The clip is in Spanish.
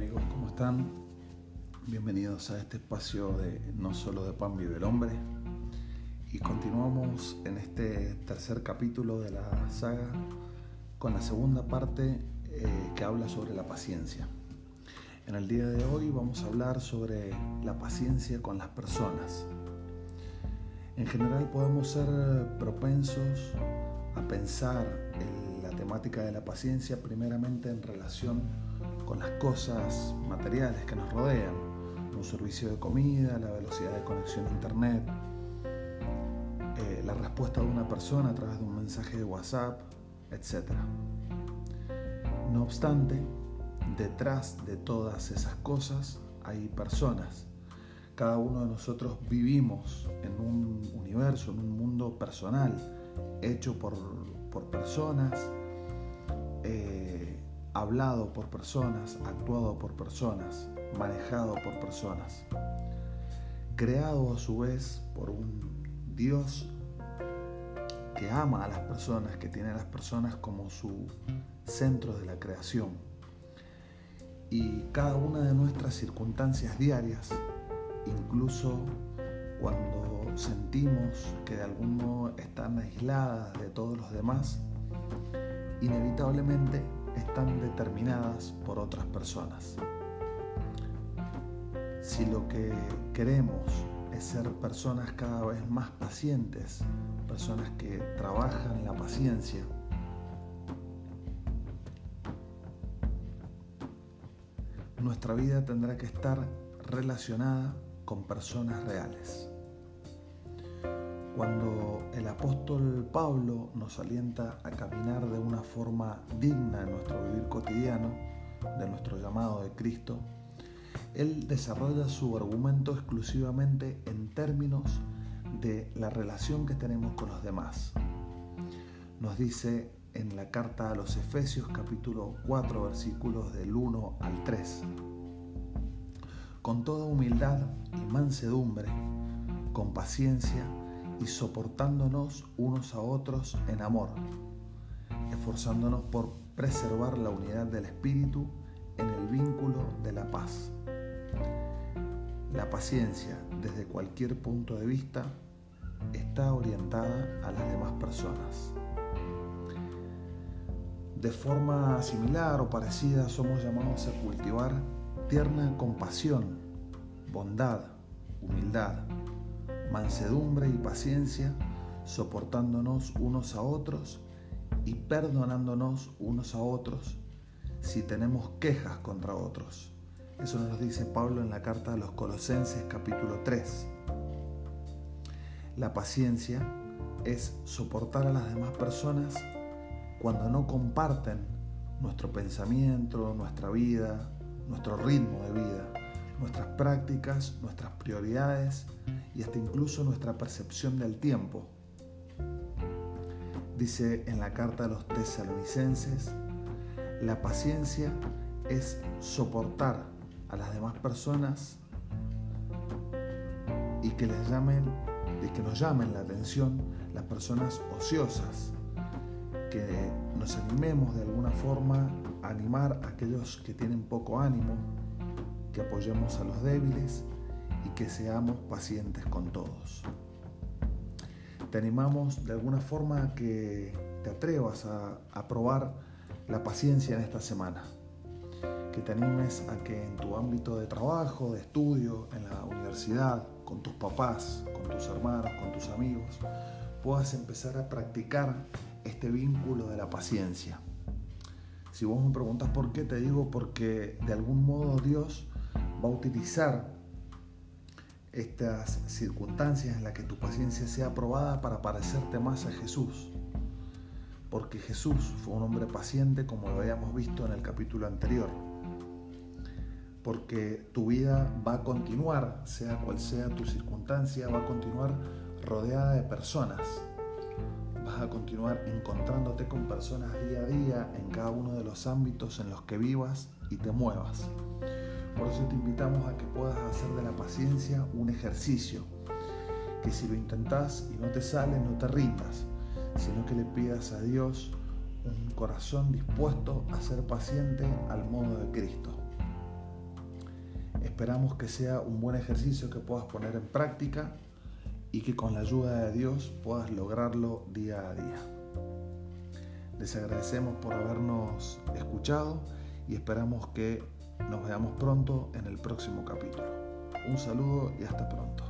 amigos? ¿Cómo están? Bienvenidos a este espacio de No solo de pan vive el hombre. Y continuamos en este tercer capítulo de la saga con la segunda parte eh, que habla sobre la paciencia. En el día de hoy vamos a hablar sobre la paciencia con las personas. En general podemos ser propensos a pensar en la temática de la paciencia primeramente en relación con las cosas materiales que nos rodean, un servicio de comida, la velocidad de conexión a internet, eh, la respuesta de una persona a través de un mensaje de WhatsApp, etc. No obstante, detrás de todas esas cosas hay personas. Cada uno de nosotros vivimos en un universo, en un mundo personal, hecho por, personas. Eh, hablado por personas, actuado por personas, manejado por personas, creado a su vez por un Dios que ama a las personas, que tiene a las personas como su centro de la creación. Y cada una de nuestras circunstancias diarias, incluso cuando sentimos que de algún modo están aisladas de todos los demás, inevitablemente están determinadas por otras personas. Si lo que queremos es ser personas cada vez más pacientes, personas que trabajan la paciencia, nuestra vida tendrá que estar relacionada con personas reales. Cuando el apóstol Pablo nos alienta a caminar de una forma digna en nuestro vivir cotidiano, de nuestro llamado de Cristo, él desarrolla su argumento exclusivamente en términos de la relación que tenemos con los demás. Nos dice en la carta a los Efesios capítulo 4 versículos del 1 al 3, con toda humildad y mansedumbre, con paciencia, y soportándonos unos a otros en amor, esforzándonos por preservar la unidad del Espíritu en el vínculo de la paz. La paciencia, desde cualquier punto de vista, está orientada a las demás personas. De forma similar o parecida somos llamados a cultivar tierna compasión, bondad, humildad, mansedumbre y paciencia, soportándonos unos a otros y perdonándonos unos a otros si tenemos quejas contra otros. Eso nos dice Pablo en la carta a los Colosenses capítulo 3. La paciencia es soportar a las demás personas cuando no comparten nuestro pensamiento, nuestra vida, nuestro ritmo de vida, nuestras prácticas, nuestras prioridades y hasta incluso nuestra percepción del tiempo. Dice en la carta a los tesalonicenses, la paciencia es soportar a las demás personas y que les llamen y que nos llamen la atención las personas ociosas, que nos animemos de alguna forma a animar a aquellos que tienen poco ánimo, que apoyemos a los débiles y que seamos pacientes con todos. Te animamos de alguna forma a que te atrevas a, probar la paciencia en esta semana. Que te animes a que en tu ámbito de trabajo, de estudio, en la universidad, con tus papás, con tus hermanos, con tus amigos, puedas empezar a practicar este vínculo de la paciencia. Si vos me preguntas por qué, te digo porque de algún modo Dios va a utilizar estas circunstancias en las que tu paciencia sea probada para parecerte más a Jesús. Porque Jesús fue un hombre paciente como lo habíamos visto en el capítulo anterior. Porque tu vida va a continuar, sea cual sea tu circunstancia, va a continuar rodeada de personas. Vas a continuar encontrándote con personas día a día en cada uno de los ámbitos en los que vivas y te muevas. Por eso te invitamos a que puedas hacer de la paciencia un ejercicio, que si lo intentás y no te sale, no te rindas, sino que le pidas a Dios un corazón dispuesto a ser paciente al modo de Cristo. Esperamos que sea un buen ejercicio que puedas poner en práctica y que con la ayuda de Dios puedas lograrlo día a día. Les agradecemos por habernos escuchado y esperamos que nos veamos pronto en el próximo capítulo. Un saludo y hasta pronto.